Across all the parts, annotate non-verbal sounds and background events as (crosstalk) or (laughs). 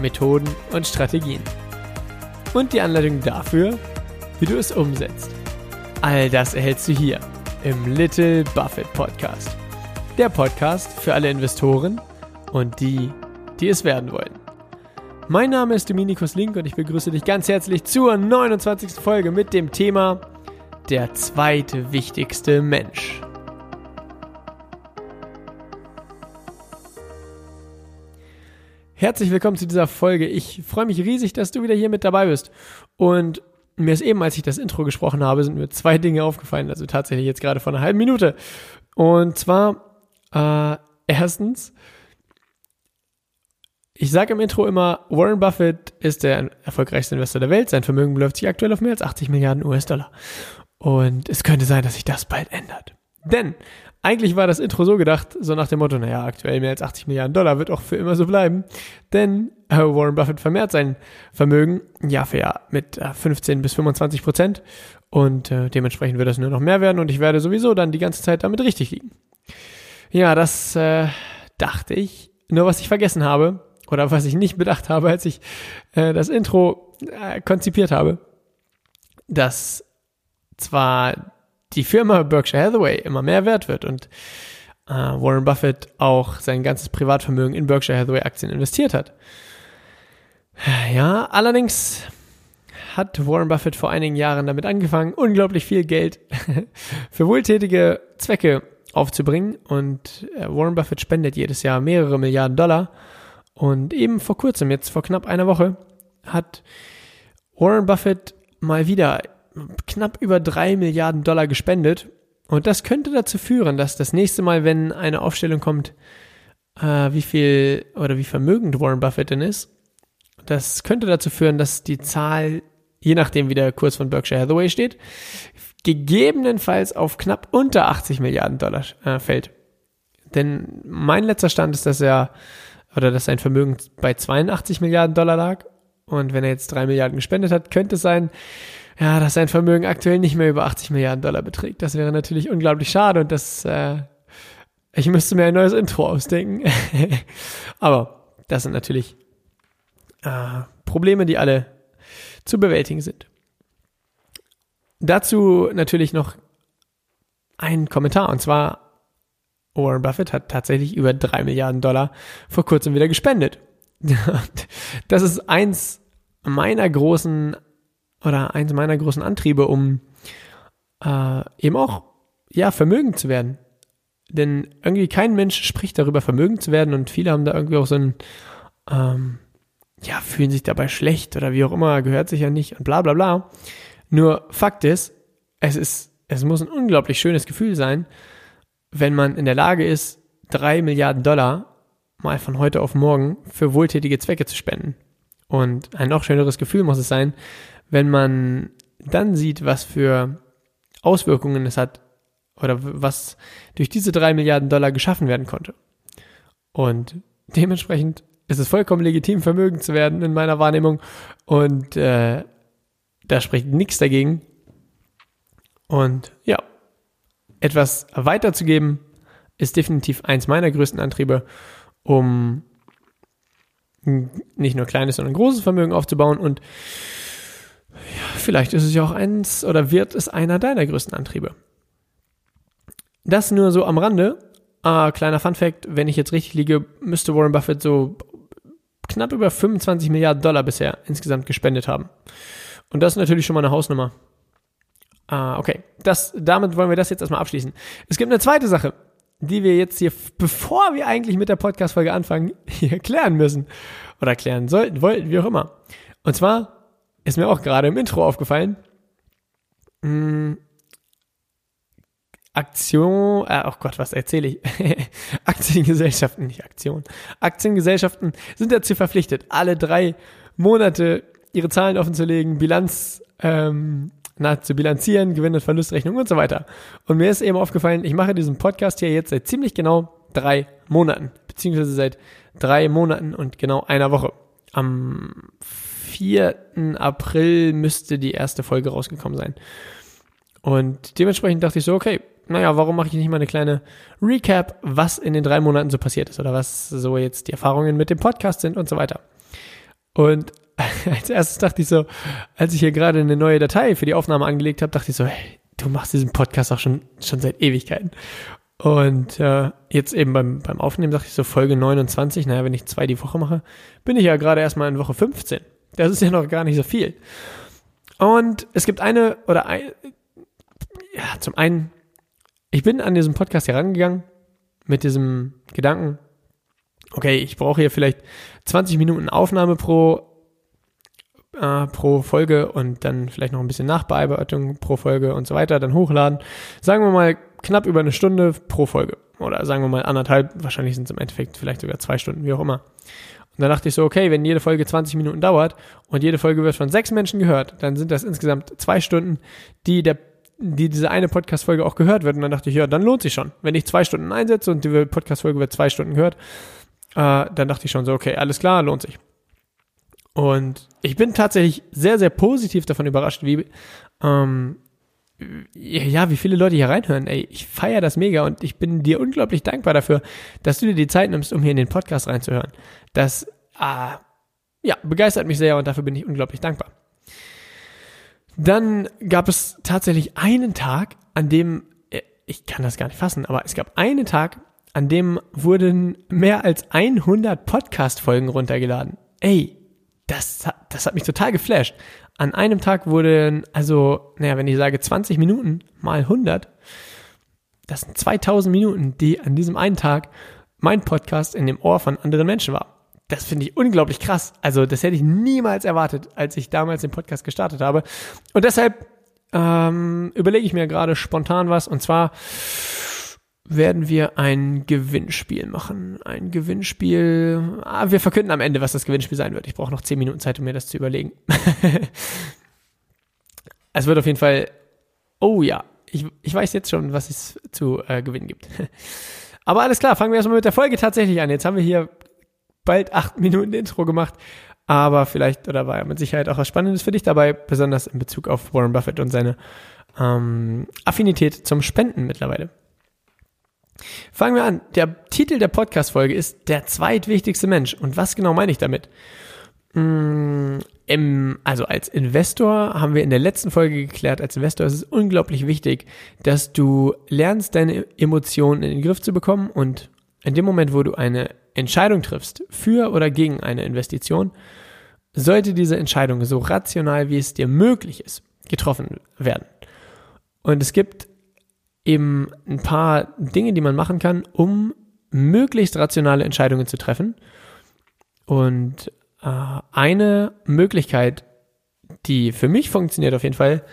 Methoden und Strategien. Und die Anleitung dafür, wie du es umsetzt. All das erhältst du hier im Little Buffett Podcast. Der Podcast für alle Investoren und die, die es werden wollen. Mein Name ist Dominikus Link und ich begrüße dich ganz herzlich zur 29. Folge mit dem Thema Der zweite wichtigste Mensch. Herzlich willkommen zu dieser Folge. Ich freue mich riesig, dass du wieder hier mit dabei bist. Und mir ist eben, als ich das Intro gesprochen habe, sind mir zwei Dinge aufgefallen. Also tatsächlich jetzt gerade vor einer halben Minute. Und zwar, äh, erstens, ich sage im Intro immer, Warren Buffett ist der erfolgreichste Investor der Welt. Sein Vermögen beläuft sich aktuell auf mehr als 80 Milliarden US-Dollar. Und es könnte sein, dass sich das bald ändert. Denn eigentlich war das Intro so gedacht, so nach dem Motto, naja, aktuell mehr als 80 Milliarden Dollar wird auch für immer so bleiben. Denn äh, Warren Buffett vermehrt sein Vermögen Jahr für Jahr mit äh, 15 bis 25 Prozent. Und äh, dementsprechend wird das nur noch mehr werden und ich werde sowieso dann die ganze Zeit damit richtig liegen. Ja, das äh, dachte ich. Nur was ich vergessen habe, oder was ich nicht bedacht habe, als ich äh, das Intro äh, konzipiert habe, dass zwar die Firma Berkshire Hathaway immer mehr wert wird und äh, Warren Buffett auch sein ganzes Privatvermögen in Berkshire Hathaway Aktien investiert hat. Ja, allerdings hat Warren Buffett vor einigen Jahren damit angefangen, unglaublich viel Geld (laughs) für wohltätige Zwecke aufzubringen und äh, Warren Buffett spendet jedes Jahr mehrere Milliarden Dollar und eben vor kurzem, jetzt vor knapp einer Woche, hat Warren Buffett mal wieder knapp über drei Milliarden Dollar gespendet. Und das könnte dazu führen, dass das nächste Mal, wenn eine Aufstellung kommt, äh, wie viel oder wie vermögend Warren Buffett denn ist, das könnte dazu führen, dass die Zahl, je nachdem wie der Kurs von Berkshire Hathaway steht, gegebenenfalls auf knapp unter 80 Milliarden Dollar äh, fällt. Denn mein letzter Stand ist, dass er oder dass sein Vermögen bei 82 Milliarden Dollar lag. Und wenn er jetzt drei Milliarden gespendet hat, könnte es sein, ja, dass sein Vermögen aktuell nicht mehr über 80 Milliarden Dollar beträgt. Das wäre natürlich unglaublich schade und das, äh, ich müsste mir ein neues Intro ausdenken. (laughs) Aber das sind natürlich äh, Probleme, die alle zu bewältigen sind. Dazu natürlich noch ein Kommentar und zwar Warren Buffett hat tatsächlich über drei Milliarden Dollar vor kurzem wieder gespendet. (laughs) Das ist eins meiner großen oder eins meiner großen Antriebe, um äh, eben auch ja vermögend zu werden. Denn irgendwie kein Mensch spricht darüber, vermögend zu werden und viele haben da irgendwie auch so ein ähm, ja fühlen sich dabei schlecht oder wie auch immer gehört sich ja nicht und bla bla bla. Nur Fakt ist, es ist es muss ein unglaublich schönes Gefühl sein, wenn man in der Lage ist, drei Milliarden Dollar mal von heute auf morgen für wohltätige Zwecke zu spenden. Und ein noch schöneres Gefühl muss es sein, wenn man dann sieht, was für Auswirkungen es hat oder was durch diese drei Milliarden Dollar geschaffen werden konnte. Und dementsprechend ist es vollkommen legitim, vermögend zu werden in meiner Wahrnehmung. Und äh, da spricht nichts dagegen. Und ja, etwas weiterzugeben, ist definitiv eins meiner größten Antriebe, um nicht nur kleines, sondern großes Vermögen aufzubauen und ja, vielleicht ist es ja auch eins oder wird es einer deiner größten Antriebe. Das nur so am Rande. Ah, kleiner Fun Fact, wenn ich jetzt richtig liege, müsste Warren Buffett so knapp über 25 Milliarden Dollar bisher insgesamt gespendet haben. Und das ist natürlich schon mal eine Hausnummer. Ah, okay. Das, damit wollen wir das jetzt erstmal abschließen. Es gibt eine zweite Sache, die wir jetzt hier, bevor wir eigentlich mit der Podcast-Folge anfangen, (laughs) hier klären müssen. Oder klären sollten, wollten, wie auch immer. Und zwar ist mir auch gerade im Intro aufgefallen, hm, Aktion, äh, oh Gott, was erzähle ich? (laughs) Aktiengesellschaften, nicht Aktion. Aktiengesellschaften sind dazu verpflichtet, alle drei Monate ihre Zahlen offenzulegen, Bilanz ähm, na, zu bilanzieren, Gewinn- und Verlustrechnung und so weiter. Und mir ist eben aufgefallen, ich mache diesen Podcast hier jetzt seit ziemlich genau drei Monaten, beziehungsweise seit drei Monaten und genau einer Woche. Am 4. April müsste die erste Folge rausgekommen sein. Und dementsprechend dachte ich so, okay, naja, warum mache ich nicht mal eine kleine Recap, was in den drei Monaten so passiert ist oder was so jetzt die Erfahrungen mit dem Podcast sind und so weiter. Und (laughs) als erstes dachte ich so, als ich hier gerade eine neue Datei für die Aufnahme angelegt habe, dachte ich so, hey, du machst diesen Podcast auch schon, schon seit Ewigkeiten. Und äh, jetzt eben beim, beim Aufnehmen dachte ich so, Folge 29, naja, wenn ich zwei die Woche mache, bin ich ja gerade erstmal in Woche 15. Das ist ja noch gar nicht so viel. Und es gibt eine, oder ein, ja, zum einen, ich bin an diesem Podcast herangegangen mit diesem Gedanken, okay, ich brauche hier vielleicht 20 Minuten Aufnahme pro äh, pro Folge und dann vielleicht noch ein bisschen Nachbearbeitung pro Folge und so weiter, dann hochladen. Sagen wir mal knapp über eine Stunde pro Folge. Oder sagen wir mal anderthalb, wahrscheinlich sind es im Endeffekt vielleicht sogar zwei Stunden, wie auch immer. Und dann dachte ich so, okay, wenn jede Folge 20 Minuten dauert und jede Folge wird von sechs Menschen gehört, dann sind das insgesamt zwei Stunden, die der die diese eine Podcast-Folge auch gehört wird. Und dann dachte ich, ja, dann lohnt sich schon. Wenn ich zwei Stunden einsetze und die Podcast-Folge wird zwei Stunden gehört, äh, dann dachte ich schon so, okay, alles klar, lohnt sich. Und ich bin tatsächlich sehr, sehr positiv davon überrascht, wie, ähm, ja, wie viele Leute hier reinhören. Ey, ich feiere das mega und ich bin dir unglaublich dankbar dafür, dass du dir die Zeit nimmst, um hier in den Podcast reinzuhören. Das, äh, ja, begeistert mich sehr und dafür bin ich unglaublich dankbar. Dann gab es tatsächlich einen Tag, an dem, äh, ich kann das gar nicht fassen, aber es gab einen Tag, an dem wurden mehr als 100 Podcast-Folgen runtergeladen. Ey, das, das hat mich total geflasht. An einem Tag wurden, also, naja, wenn ich sage 20 Minuten mal 100, das sind 2000 Minuten, die an diesem einen Tag mein Podcast in dem Ohr von anderen Menschen war. Das finde ich unglaublich krass. Also, das hätte ich niemals erwartet, als ich damals den Podcast gestartet habe. Und deshalb ähm, überlege ich mir gerade spontan was. Und zwar werden wir ein Gewinnspiel machen. Ein Gewinnspiel. Ah, wir verkünden am Ende, was das Gewinnspiel sein wird. Ich brauche noch 10 Minuten Zeit, um mir das zu überlegen. (laughs) es wird auf jeden Fall. Oh ja, ich, ich weiß jetzt schon, was es zu äh, gewinnen gibt. (laughs) Aber alles klar, fangen wir erstmal mit der Folge tatsächlich an. Jetzt haben wir hier bald acht (laughs) Minuten Intro gemacht. Aber vielleicht, oder war ja mit Sicherheit auch was Spannendes für dich dabei, besonders in Bezug auf Warren Buffett und seine ähm, Affinität zum Spenden mittlerweile. Fangen wir an. Der Titel der Podcast-Folge ist Der zweitwichtigste Mensch. Und was genau meine ich damit? Mm, im, also als Investor haben wir in der letzten Folge geklärt, als Investor ist es unglaublich wichtig, dass du lernst, deine Emotionen in den Griff zu bekommen und in dem Moment, wo du eine Entscheidung triffst für oder gegen eine Investition, sollte diese Entscheidung so rational wie es dir möglich ist getroffen werden. Und es gibt eben ein paar Dinge, die man machen kann, um möglichst rationale Entscheidungen zu treffen. Und äh, eine Möglichkeit, die für mich funktioniert auf jeden Fall,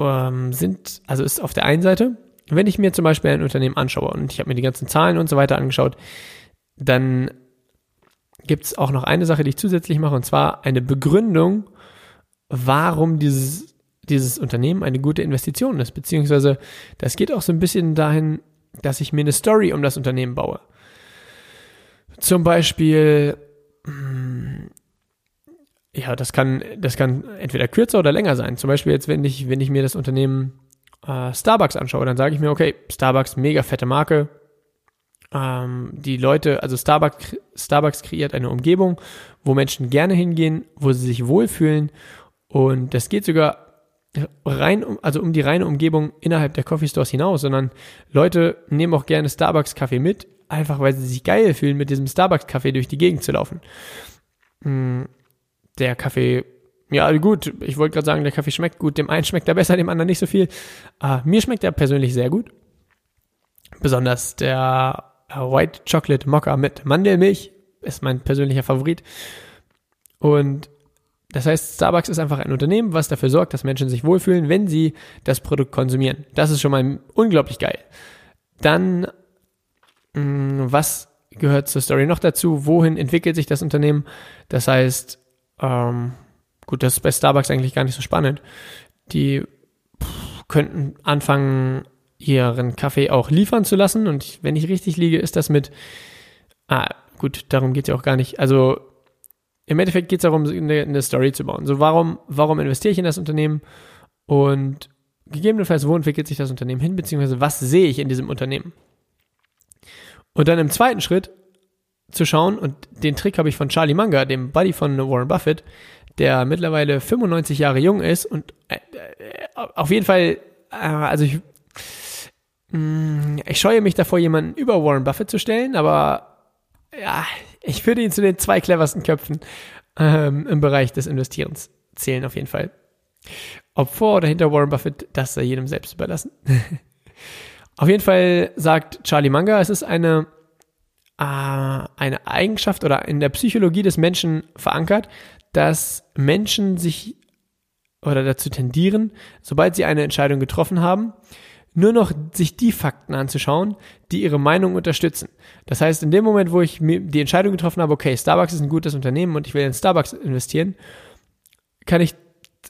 ähm, sind, also ist auf der einen Seite, wenn ich mir zum Beispiel ein Unternehmen anschaue und ich habe mir die ganzen Zahlen und so weiter angeschaut, dann gibt es auch noch eine Sache, die ich zusätzlich mache, und zwar eine Begründung, warum dieses dieses Unternehmen eine gute Investition ist. Beziehungsweise das geht auch so ein bisschen dahin, dass ich mir eine Story um das Unternehmen baue. Zum Beispiel, hm, ja, das kann, das kann entweder kürzer oder länger sein. Zum Beispiel jetzt, wenn ich, wenn ich mir das Unternehmen äh, Starbucks anschaue, dann sage ich mir, okay, Starbucks, mega fette Marke. Ähm, die Leute, also Starbucks, Starbucks kreiert eine Umgebung, wo Menschen gerne hingehen, wo sie sich wohlfühlen. Und das geht sogar rein, also um die reine Umgebung innerhalb der Coffee Stores hinaus, sondern Leute nehmen auch gerne Starbucks Kaffee mit, einfach weil sie sich geil fühlen, mit diesem Starbucks Kaffee durch die Gegend zu laufen. Hm, der Kaffee, ja gut, ich wollte gerade sagen, der Kaffee schmeckt gut, dem einen schmeckt er besser, dem anderen nicht so viel. Uh, mir schmeckt er persönlich sehr gut. Besonders der White Chocolate Mocha mit Mandelmilch ist mein persönlicher Favorit. Und das heißt, Starbucks ist einfach ein Unternehmen, was dafür sorgt, dass Menschen sich wohlfühlen, wenn sie das Produkt konsumieren. Das ist schon mal unglaublich geil. Dann, mm, was gehört zur Story noch dazu? Wohin entwickelt sich das Unternehmen? Das heißt, ähm, gut, das ist bei Starbucks eigentlich gar nicht so spannend. Die könnten anfangen, ihren Kaffee auch liefern zu lassen. Und wenn ich richtig liege, ist das mit, ah, gut, darum geht es ja auch gar nicht. Also im Endeffekt geht es darum, eine, eine, Story zu bauen. So, warum, warum investiere ich in das Unternehmen? Und gegebenenfalls, wo entwickelt sich das Unternehmen hin, beziehungsweise was sehe ich in diesem Unternehmen? Und dann im zweiten Schritt zu schauen, und den Trick habe ich von Charlie Munger, dem Buddy von Warren Buffett, der mittlerweile 95 Jahre jung ist und äh, äh, auf jeden Fall, äh, also ich, mm, ich scheue mich davor, jemanden über Warren Buffett zu stellen, aber ja, ich würde ihn zu den zwei cleversten Köpfen ähm, im Bereich des Investierens zählen, auf jeden Fall. Ob vor oder hinter Warren Buffett, das sei jedem selbst überlassen. (laughs) auf jeden Fall sagt Charlie Munger, es ist eine, äh, eine Eigenschaft oder in der Psychologie des Menschen verankert, dass Menschen sich oder dazu tendieren, sobald sie eine Entscheidung getroffen haben, nur noch sich die Fakten anzuschauen, die ihre Meinung unterstützen. Das heißt, in dem Moment, wo ich mir die Entscheidung getroffen habe, okay, Starbucks ist ein gutes Unternehmen und ich will in Starbucks investieren, kann ich,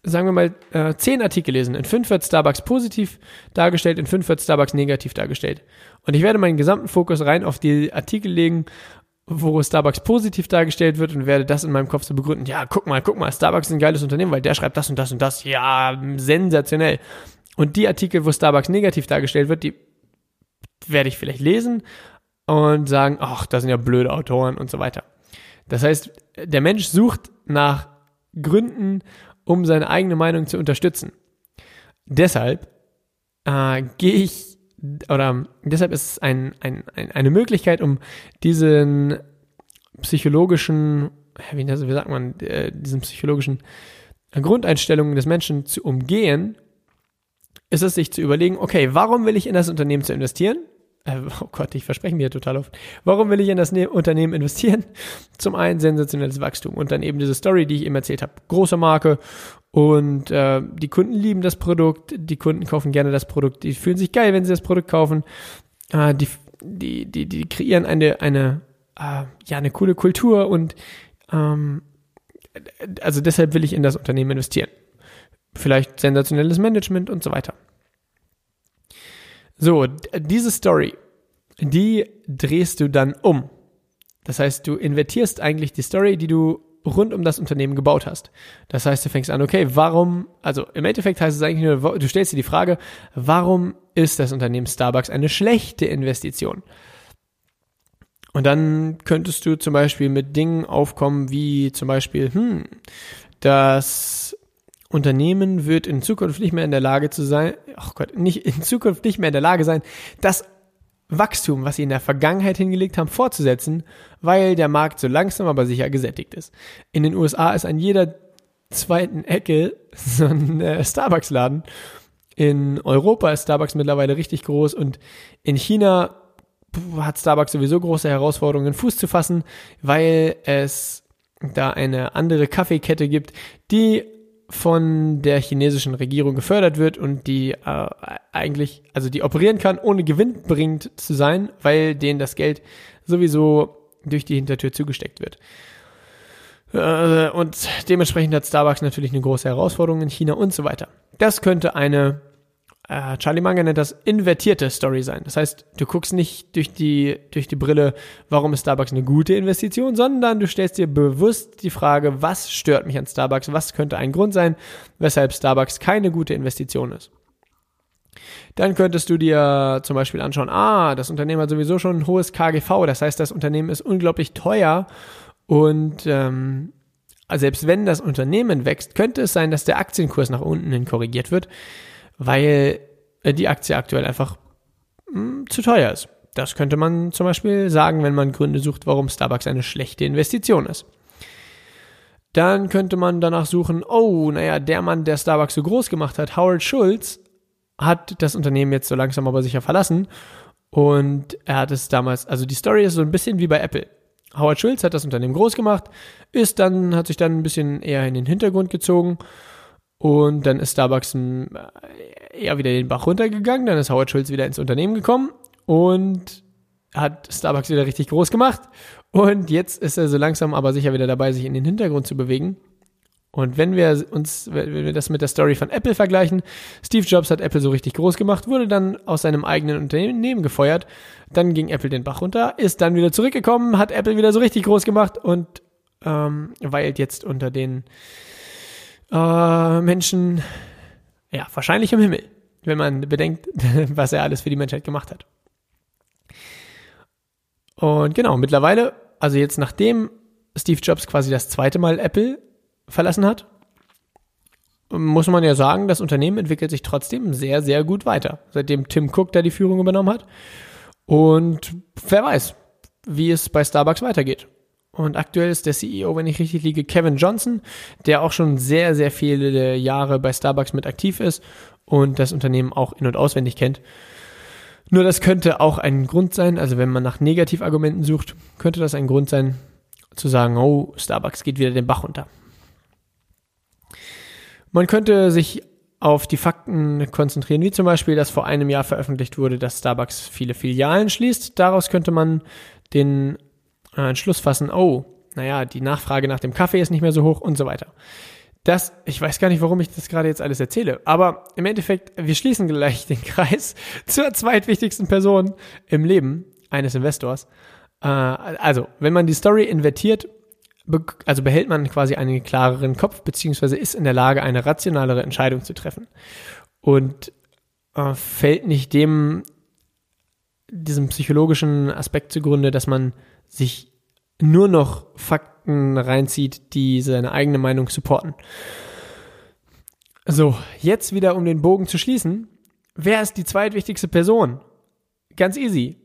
sagen wir mal, äh, zehn Artikel lesen. In fünf wird Starbucks positiv dargestellt, in fünf wird Starbucks negativ dargestellt. Und ich werde meinen gesamten Fokus rein auf die Artikel legen, wo Starbucks positiv dargestellt wird und werde das in meinem Kopf so begründen. Ja, guck mal, guck mal, Starbucks ist ein geiles Unternehmen, weil der schreibt das und das und das. Ja, sensationell. Und die Artikel, wo Starbucks negativ dargestellt wird, die werde ich vielleicht lesen und sagen, ach, das sind ja blöde Autoren und so weiter. Das heißt, der Mensch sucht nach Gründen, um seine eigene Meinung zu unterstützen. Deshalb äh, gehe ich, oder deshalb ist es ein, ein, ein, eine Möglichkeit, um diesen psychologischen, wie, wie sagt man, äh, diesen psychologischen Grundeinstellungen des Menschen zu umgehen, ist es sich zu überlegen, okay, warum will ich in das Unternehmen zu investieren? Äh, oh Gott, ich verspreche mir total oft. Warum will ich in das ne Unternehmen investieren? Zum einen sensationelles Wachstum und dann eben diese Story, die ich eben erzählt habe. Große Marke und äh, die Kunden lieben das Produkt, die Kunden kaufen gerne das Produkt, die fühlen sich geil, wenn sie das Produkt kaufen. Äh, die, die, die, die kreieren eine, eine, äh, ja, eine coole Kultur und ähm, also deshalb will ich in das Unternehmen investieren vielleicht sensationelles Management und so weiter. So, diese Story, die drehst du dann um. Das heißt, du invertierst eigentlich die Story, die du rund um das Unternehmen gebaut hast. Das heißt, du fängst an, okay, warum, also im Endeffekt heißt es eigentlich nur, du stellst dir die Frage, warum ist das Unternehmen Starbucks eine schlechte Investition? Und dann könntest du zum Beispiel mit Dingen aufkommen, wie zum Beispiel, hm, das Unternehmen wird in Zukunft nicht mehr in der Lage zu sein, ach Gott, nicht in Zukunft nicht mehr in der Lage sein, das Wachstum, was sie in der Vergangenheit hingelegt haben, fortzusetzen, weil der Markt so langsam aber sicher gesättigt ist. In den USA ist an jeder zweiten Ecke (laughs) so ein äh, Starbucks-Laden. In Europa ist Starbucks mittlerweile richtig groß und in China hat Starbucks sowieso große Herausforderungen, Fuß zu fassen, weil es da eine andere Kaffeekette gibt, die von der chinesischen Regierung gefördert wird und die äh, eigentlich, also die operieren kann, ohne gewinnbringend zu sein, weil denen das Geld sowieso durch die Hintertür zugesteckt wird. Äh, und dementsprechend hat Starbucks natürlich eine große Herausforderung in China und so weiter. Das könnte eine äh, Charlie Munger nennt das invertierte Story sein. Das heißt, du guckst nicht durch die, durch die Brille, warum ist Starbucks eine gute Investition, sondern du stellst dir bewusst die Frage, was stört mich an Starbucks, was könnte ein Grund sein, weshalb Starbucks keine gute Investition ist. Dann könntest du dir zum Beispiel anschauen, ah, das Unternehmen hat sowieso schon ein hohes KGV, das heißt, das Unternehmen ist unglaublich teuer und ähm, selbst wenn das Unternehmen wächst, könnte es sein, dass der Aktienkurs nach unten hin korrigiert wird weil äh, die Aktie aktuell einfach hm, zu teuer ist. Das könnte man zum Beispiel sagen, wenn man Gründe sucht, warum Starbucks eine schlechte Investition ist. Dann könnte man danach suchen, oh, naja, der Mann, der Starbucks so groß gemacht hat, Howard Schulz, hat das Unternehmen jetzt so langsam aber sicher verlassen. Und er hat es damals, also die Story ist so ein bisschen wie bei Apple. Howard Schulz hat das Unternehmen groß gemacht, ist dann, hat sich dann ein bisschen eher in den Hintergrund gezogen und dann ist Starbucks äh, eher wieder den Bach runtergegangen. Dann ist Howard Schulz wieder ins Unternehmen gekommen. Und hat Starbucks wieder richtig groß gemacht und jetzt ist er so langsam aber sicher wieder dabei, sich in den Hintergrund zu bewegen. Und wenn wir uns, wenn wir das mit der Story von Apple vergleichen, Steve Jobs hat Apple so richtig groß gemacht, wurde dann aus seinem eigenen Unternehmen gefeuert, dann ging Apple den Bach runter, ist dann wieder zurückgekommen, hat Apple wieder so richtig groß gemacht und ähm, weilt jetzt unter den äh, Menschen, ja, wahrscheinlich im Himmel, wenn man bedenkt, (laughs) was er alles für die Menschheit gemacht hat. Und genau, mittlerweile, also jetzt nachdem Steve Jobs quasi das zweite Mal Apple verlassen hat, muss man ja sagen, das Unternehmen entwickelt sich trotzdem sehr, sehr gut weiter, seitdem Tim Cook da die Führung übernommen hat. Und wer weiß, wie es bei Starbucks weitergeht. Und aktuell ist der CEO, wenn ich richtig liege, Kevin Johnson, der auch schon sehr, sehr viele Jahre bei Starbucks mit aktiv ist und das Unternehmen auch in- und auswendig kennt. Nur das könnte auch ein Grund sein, also wenn man nach Negativargumenten sucht, könnte das ein Grund sein, zu sagen, oh, Starbucks geht wieder den Bach runter. Man könnte sich auf die Fakten konzentrieren, wie zum Beispiel, dass vor einem Jahr veröffentlicht wurde, dass Starbucks viele Filialen schließt. Daraus könnte man den äh, Entschluss fassen, oh, naja, die Nachfrage nach dem Kaffee ist nicht mehr so hoch und so weiter. Das, ich weiß gar nicht, warum ich das gerade jetzt alles erzähle, aber im Endeffekt, wir schließen gleich den Kreis (laughs) zur zweitwichtigsten Person im Leben eines Investors. Äh, also, wenn man die Story invertiert, also behält man quasi einen klareren Kopf, beziehungsweise ist in der Lage, eine rationalere Entscheidung zu treffen. Und äh, fällt nicht dem, diesem psychologischen Aspekt zugrunde, dass man sich nur noch Fakten reinzieht, die seine eigene Meinung supporten. So, jetzt wieder um den Bogen zu schließen. Wer ist die zweitwichtigste Person? Ganz easy.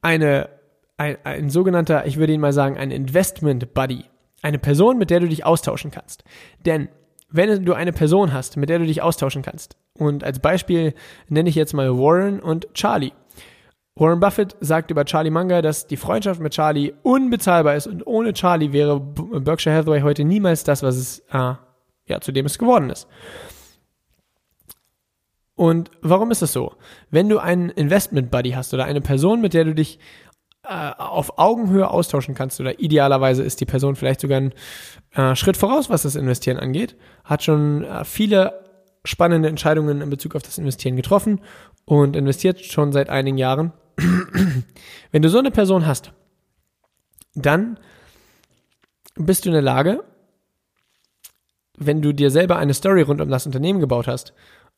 Eine, ein, ein sogenannter, ich würde ihn mal sagen, ein Investment Buddy. Eine Person, mit der du dich austauschen kannst. Denn wenn du eine Person hast, mit der du dich austauschen kannst, und als Beispiel nenne ich jetzt mal Warren und Charlie. Warren Buffett sagt über Charlie Munger, dass die Freundschaft mit Charlie unbezahlbar ist und ohne Charlie wäre Berkshire Hathaway heute niemals das, was es, äh, ja, zu dem es geworden ist. Und warum ist das so? Wenn du einen Investment Buddy hast oder eine Person, mit der du dich äh, auf Augenhöhe austauschen kannst oder idealerweise ist die Person vielleicht sogar einen äh, Schritt voraus, was das Investieren angeht, hat schon äh, viele spannende Entscheidungen in Bezug auf das Investieren getroffen und investiert schon seit einigen Jahren. Wenn du so eine Person hast, dann bist du in der Lage, wenn du dir selber eine Story rund um das Unternehmen gebaut hast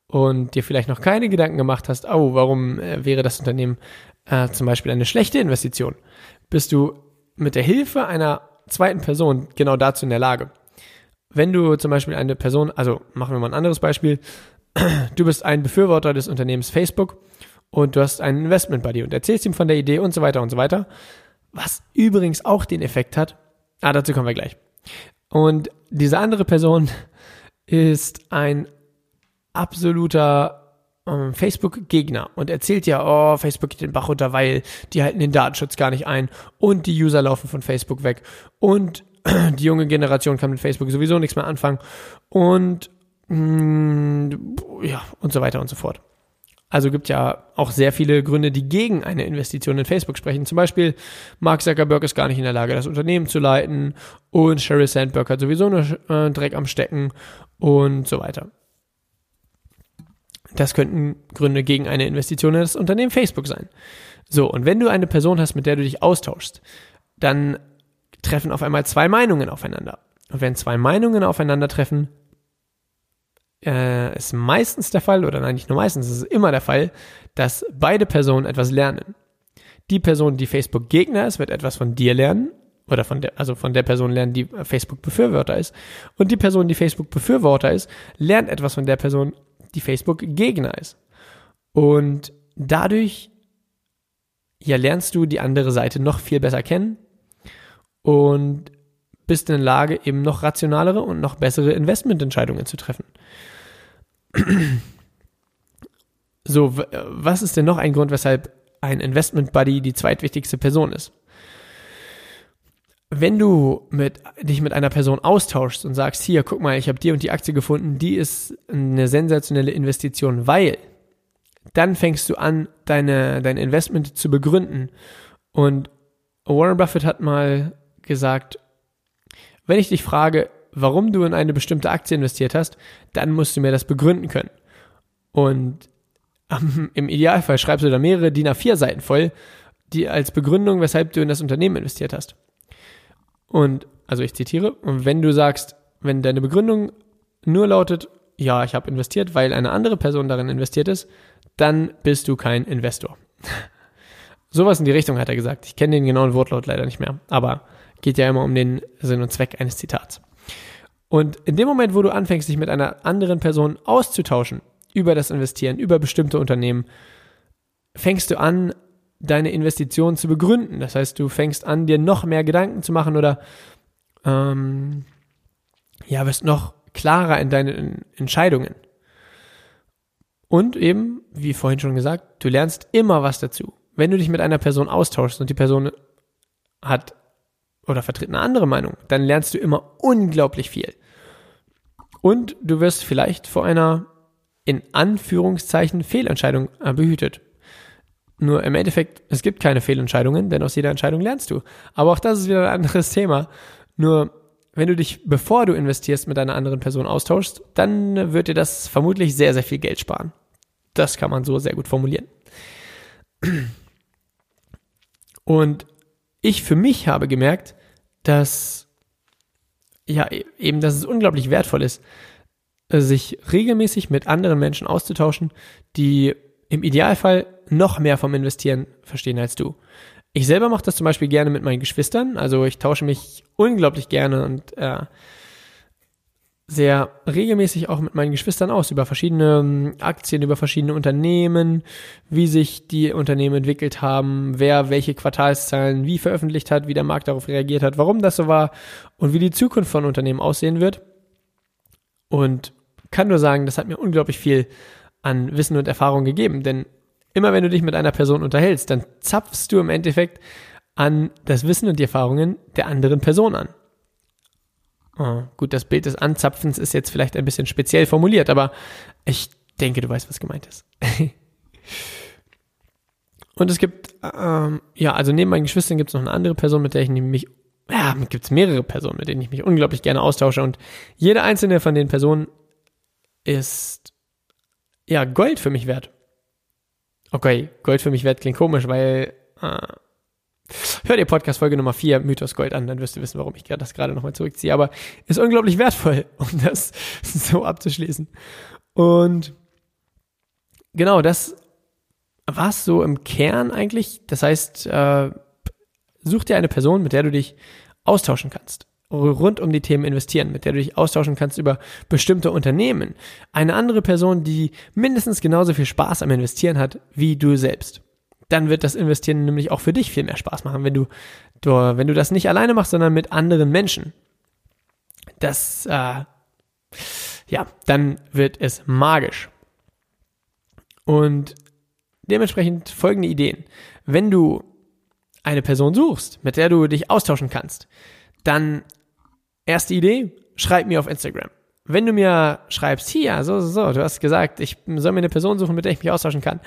und dir vielleicht noch keine Gedanken gemacht hast, oh, warum äh, wäre das Unternehmen äh, zum Beispiel eine schlechte Investition, bist du mit der Hilfe einer zweiten Person genau dazu in der Lage. Wenn du zum Beispiel eine Person, also machen wir mal ein anderes Beispiel, (clears throat) du bist ein Befürworter des Unternehmens Facebook und du hast einen Investment bei dir und erzählst ihm von der Idee und so weiter und so weiter, was übrigens auch den Effekt hat, ah, dazu kommen wir gleich. Und diese andere Person (laughs) ist ein absoluter ähm, Facebook-Gegner und erzählt ja, oh, Facebook geht den Bach runter, weil die halten den Datenschutz gar nicht ein und die User laufen von Facebook weg und (clears throat) die junge Generation kann mit Facebook sowieso nichts mehr anfangen und mh, mm, ja und so weiter und so fort. Also gibt ja auch sehr viele Gründe, die gegen eine Investition in Facebook sprechen. Zum Beispiel, Mark Zuckerberg ist gar nicht in der Lage, das Unternehmen zu leiten und Sheryl Sandberg hat sowieso nur äh, Dreck am Stecken und so weiter. Das könnten Gründe gegen eine Investition in das Unternehmen Facebook sein. So, und wenn du eine Person hast, mit der du dich austauschst, dann treffen auf einmal zwei Meinungen aufeinander. Und wenn zwei Meinungen aufeinandertreffen, äh, ist meistens der Fall, oder nein, nicht nur meistens, es ist immer der Fall, dass beide Personen etwas lernen. Die Person, die Facebook-Gegner ist, wird etwas von dir lernen, oder von der, also von der Person lernen, die Facebook-Befürworter ist. Und die Person, die Facebook-Befürworter ist, lernt etwas von der Person, die Facebook-Gegner ist. Und dadurch ja, lernst du die andere Seite noch viel besser kennen und bist in der Lage, eben noch rationalere und noch bessere Investmententscheidungen zu treffen. (clears throat) So, was ist denn noch ein Grund, weshalb ein Investment Buddy die zweitwichtigste Person ist? Wenn du mit, dich mit einer Person austauschst und sagst, hier, guck mal, ich habe die und die Aktie gefunden, die ist eine sensationelle Investition, weil, dann fängst du an, deine, dein Investment zu begründen Und Warren Buffett hat mal gesagt, wenn ich dich frage, warum du in eine bestimmte Aktie investiert hast, dann musst du mir das begründen können. Und ähm, im Idealfall schreibst du da mehrere DIN A4 Seiten voll, die als Begründung, weshalb du in das Unternehmen investiert hast. Und, also ich zitiere, und wenn du sagst, wenn deine Begründung nur lautet, ja, ich habe investiert, weil eine andere Person darin investiert ist, dann bist du kein Investor. (laughs) Sowas in die Richtung hat er gesagt. Ich kenne den genauen Wortlaut leider nicht mehr, aber geht ja immer um den Sinn und Zweck eines Zitats. Und in dem Moment, wo du anfängst, dich mit einer anderen Person auszutauschen über das Investieren, über bestimmte Unternehmen, fängst du an, deine Investition zu begründen. Das heißt, du fängst an, dir noch mehr Gedanken zu machen oder ähm, ja, wirst noch klarer in deinen Entscheidungen. Und eben, wie vorhin schon gesagt, du lernst immer was dazu. Wenn du dich mit einer Person austauschst und die Person hat oder vertritt eine andere Meinung, dann lernst du immer unglaublich viel. Und du wirst vielleicht vor einer in Anführungszeichen Fehlentscheidung äh, behütet. Nur im Endeffekt, es gibt keine Fehlentscheidungen, denn aus jeder Entscheidung lernst du. Aber auch das ist wieder ein anderes Thema. Nur wenn du dich, bevor du investierst, mit einer anderen Person austauschst, dann wird dir das vermutlich sehr, sehr viel Geld sparen. Das kann man so sehr gut formulieren. Und ich für mich habe gemerkt, dass, ja, eben, dass es unglaublich wertvoll ist, sich regelmäßig mit anderen Menschen auszutauschen, die im Idealfall noch mehr vom Investieren verstehen als du. Ich selber mache das zum Beispiel gerne mit meinen Geschwistern. Also ich tausche mich unglaublich gerne und äh, sehr regelmäßig auch mit meinen Geschwistern aus über verschiedene ähm, Aktien, über verschiedene Unternehmen, wie sich die Unternehmen entwickelt haben, wer welche Quartalszahlen wie veröffentlicht hat, wie der Markt darauf reagiert hat, warum das so war und wie die Zukunft von Unternehmen aussehen wird. Und kann nur sagen, das hat mir unglaublich viel an Wissen und Erfahrung gegeben, denn immer wenn du dich mit einer Person unterhältst, dann zapfst du im Endeffekt an das Wissen und die Erfahrungen der anderen Person an. Oh, gut, das Bild des Anzapfens ist jetzt vielleicht ein bisschen speziell formuliert, aber ich denke, du weißt, was gemeint ist. (laughs) und es gibt, ähm, ja, also neben meinen Geschwistern gibt es noch eine andere Person, mit der ich mich, ja, gibt es mehrere Personen, mit denen ich mich unglaublich gerne austausche und jede einzelne von den Personen ist, ja, Gold für mich wert. Okay, Gold für mich wert klingt komisch, weil äh, hör dir Podcast Folge Nummer 4 Mythos Gold an, dann wirst du wissen, warum ich das gerade nochmal zurückziehe. Aber ist unglaublich wertvoll, (laughs) um das (laughs) so abzuschließen. Und genau, das war es so im Kern eigentlich. Das heißt, äh, such dir eine Person, mit der du dich austauschen kannst rund um die Themen investieren, mit der du dich austauschen kannst über bestimmte Unternehmen. Eine andere Person, die mindestens genauso viel Spaß am Investieren hat wie du selbst. Dann wird das Investieren nämlich auch für dich viel mehr Spaß machen, wenn du, du wenn du das nicht alleine machst, sondern mit anderen Menschen. Das, äh, ja, dann wird es magisch. Und dementsprechend folgende Ideen. Wenn du eine Person suchst, mit der du dich austauschen kannst, dann Erste Idee, schreib mir auf Instagram. Wenn du mir schreibst, hier, so, so, so, du hast gesagt, ich soll mir eine Person suchen, mit der ich mich austauschen kann.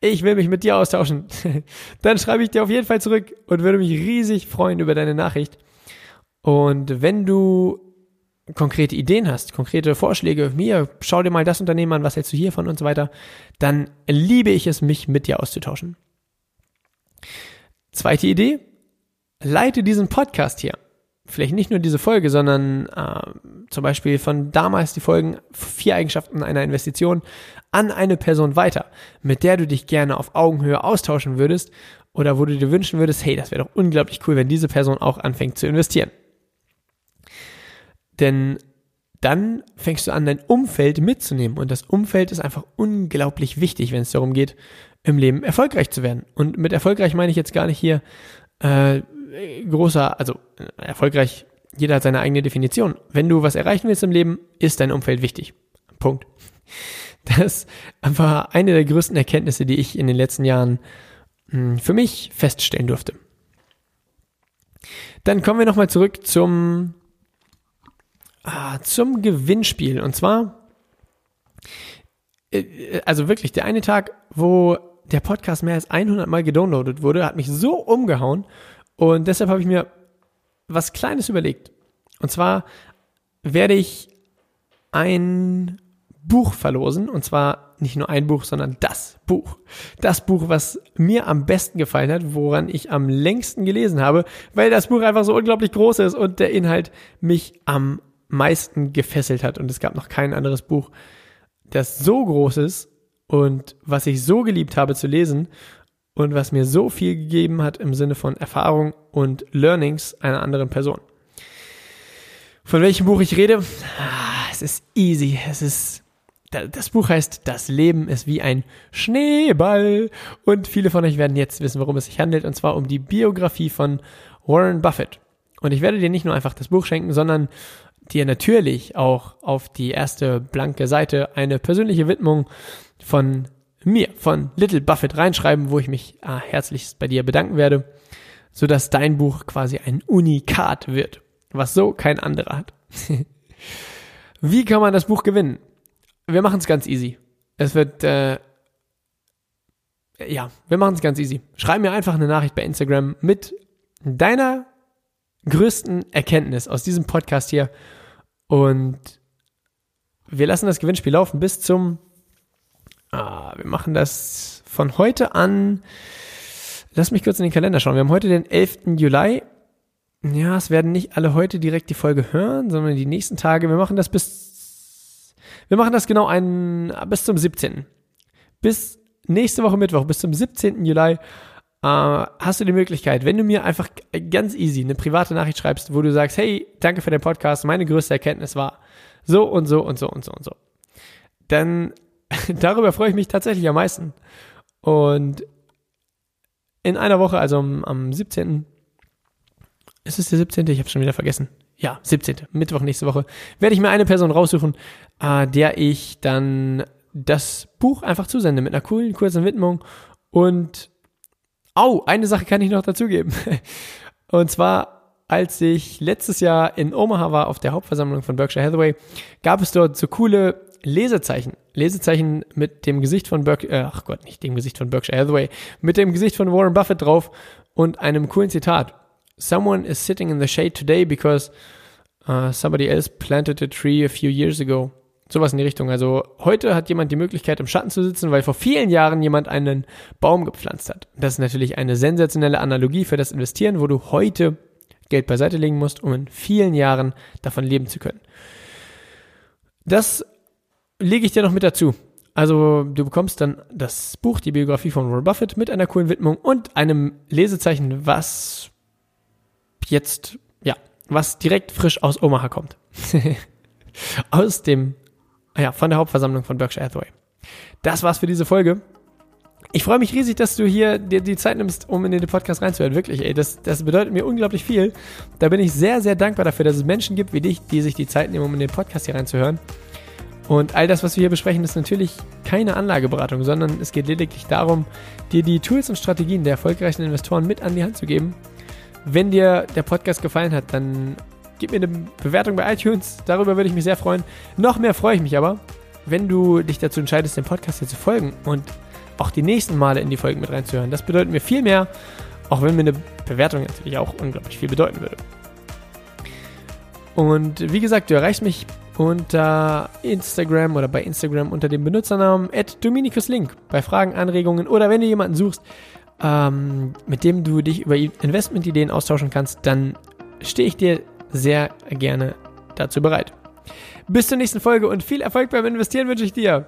Ich will mich mit dir austauschen. (laughs) Dann schreibe ich dir auf jeden Fall zurück und würde mich riesig freuen über deine Nachricht. Und wenn du konkrete Ideen hast, konkrete Vorschläge, mir, schau dir mal das Unternehmen an, was hältst du hiervon und so weiter, dann liebe ich es, mich mit dir auszutauschen. Zweite Idee, leite diesen Podcast hier vielleicht nicht nur diese Folge, sondern äh, zum Beispiel von damals die Folgen vier Eigenschaften einer Investition an eine Person weiter, mit der du dich gerne auf Augenhöhe austauschen würdest oder wo du dir wünschen würdest, hey, das wäre doch unglaublich cool, wenn diese Person auch anfängt zu investieren. Denn dann fängst du an, dein Umfeld mitzunehmen. Und das Umfeld ist einfach unglaublich wichtig, wenn es darum geht, im Leben erfolgreich zu werden. Und mit erfolgreich meine ich jetzt gar nicht hier äh, großer, also erfolgreich, jeder hat seine eigene Definition. Wenn du was erreichen willst im Leben, ist dein Umfeld wichtig. Punkt. Das war eine der größten Erkenntnisse, die ich in den letzten Jahren hm, für mich feststellen durfte. Dann kommen wir nochmal zurück zum, ah, zum Gewinnspiel. Und zwar, äh, also wirklich der eine Tag, wo der Podcast mehr als 100 Mal gedownloadet wurde, hat mich so umgehauen und deshalb habe ich mir was Kleines überlegt. Und zwar werde ich ein Buch verlosen und zwar nicht nur ein Buch, sondern das Buch. Das Buch, was mir am besten gefallen hat, woran ich am längsten gelesen habe, weil das Buch einfach so unglaublich groß ist und der Inhalt mich am meisten gefesselt hat. Und es gab noch kein anderes Buch, das so groß ist und was ich so geliebt habe zu lesen und was mir so viel gegeben hat im Sinne von Erfahrung und Learnings einer anderen Person. Von welchem Buch ich rede? Ah, es ist easy. Es ist das Buch heißt Das Leben ist wie ein Schneeball und viele von euch werden jetzt wissen, worum es sich handelt und zwar um die Biografie von Warren Buffett. Und ich werde dir nicht nur einfach das Buch schenken, sondern dir natürlich auch auf die erste blanke Seite eine persönliche Widmung von mir, von Little Buffett reinschreiben, wo ich mich ah, herzlichst bei dir bedanken werde, sodass dein Buch quasi ein Unikat wird, was so kein anderer hat. (laughs) Wie kann man das Buch gewinnen? Wir machen es ganz easy. Es wird, äh, ja, wir machen es ganz easy. Schreib mir einfach eine Nachricht bei Instagram mit deiner größten Erkenntnis aus diesem Podcast hier und wir lassen das Gewinnspiel laufen bis zum, ah, wir machen das von heute an, lass mich kurz in den Kalender schauen. Wir haben heute den 11. Juli. Ja, es werden nicht alle heute direkt die Folge hören, sondern die nächsten Tage. Wir machen das bis, wir machen das genau einen, bis zum 17. Bis nächste Woche Mittwoch, bis zum 17. Juli äh, hast du die Möglichkeit, wenn du mir einfach ganz easy eine private Nachricht schreibst, wo du sagst, hey, danke für den Podcast, meine größte Erkenntnis war so und so und so und so und so. Dann (laughs) darüber freue ich mich tatsächlich am meisten. Und in einer Woche, also am, am 17. Ist es der 17.? Ich habe schon wieder vergessen. Ja, 17. Mittwoch nächste Woche werde ich mir eine Person raussuchen, äh, der ich dann das Buch einfach zusende mit einer coolen, kurzen Widmung und Oh, eine Sache kann ich noch dazugeben. (laughs) Und zwar, als ich letztes Jahr in Omaha war auf der Hauptversammlung von Berkshire Hathaway, gab es dort so coole Lesezeichen. Lesezeichen mit dem Gesicht von Berkshire, äh, ach Gott, nicht dem Gesicht von Berkshire Hathaway, mit dem Gesicht von Warren Buffett drauf und einem coolen Zitat. Someone is sitting in the shade today because uh, somebody else planted a tree a few years ago. Sowas in die Richtung. Also heute hat jemand die Möglichkeit, im Schatten zu sitzen, weil vor vielen Jahren jemand einen Baum gepflanzt hat. Das ist natürlich eine sensationelle Analogie für das Investieren, wo du heute Geld beiseite legen musst, um in vielen Jahren davon leben zu können. Das lege ich dir noch mit dazu. Also du bekommst dann das Buch, die Biografie von Warren Buffett mit einer coolen Widmung und einem Lesezeichen, was jetzt, ja, was direkt frisch aus Omaha kommt. (laughs) aus dem ja, von der Hauptversammlung von Berkshire Hathaway. Das war's für diese Folge. Ich freue mich riesig, dass du hier dir die Zeit nimmst, um in den Podcast reinzuhören. Wirklich, ey, das, das bedeutet mir unglaublich viel. Da bin ich sehr, sehr dankbar dafür, dass es Menschen gibt wie dich, die sich die Zeit nehmen, um in den Podcast hier reinzuhören. Und all das, was wir hier besprechen, ist natürlich keine Anlageberatung, sondern es geht lediglich darum, dir die Tools und Strategien der erfolgreichen Investoren mit an die Hand zu geben. Wenn dir der Podcast gefallen hat, dann Gib mir eine Bewertung bei iTunes, darüber würde ich mich sehr freuen. Noch mehr freue ich mich aber, wenn du dich dazu entscheidest, dem Podcast hier zu folgen und auch die nächsten Male in die Folgen mit reinzuhören. Das bedeutet mir viel mehr, auch wenn mir eine Bewertung natürlich auch unglaublich viel bedeuten würde. Und wie gesagt, du erreichst mich unter Instagram oder bei Instagram unter dem Benutzernamen @dominikuslink bei Fragen, Anregungen oder wenn du jemanden suchst, ähm, mit dem du dich über Investmentideen austauschen kannst, dann stehe ich dir sehr gerne dazu bereit. Bis zur nächsten Folge und viel Erfolg beim Investieren wünsche ich dir.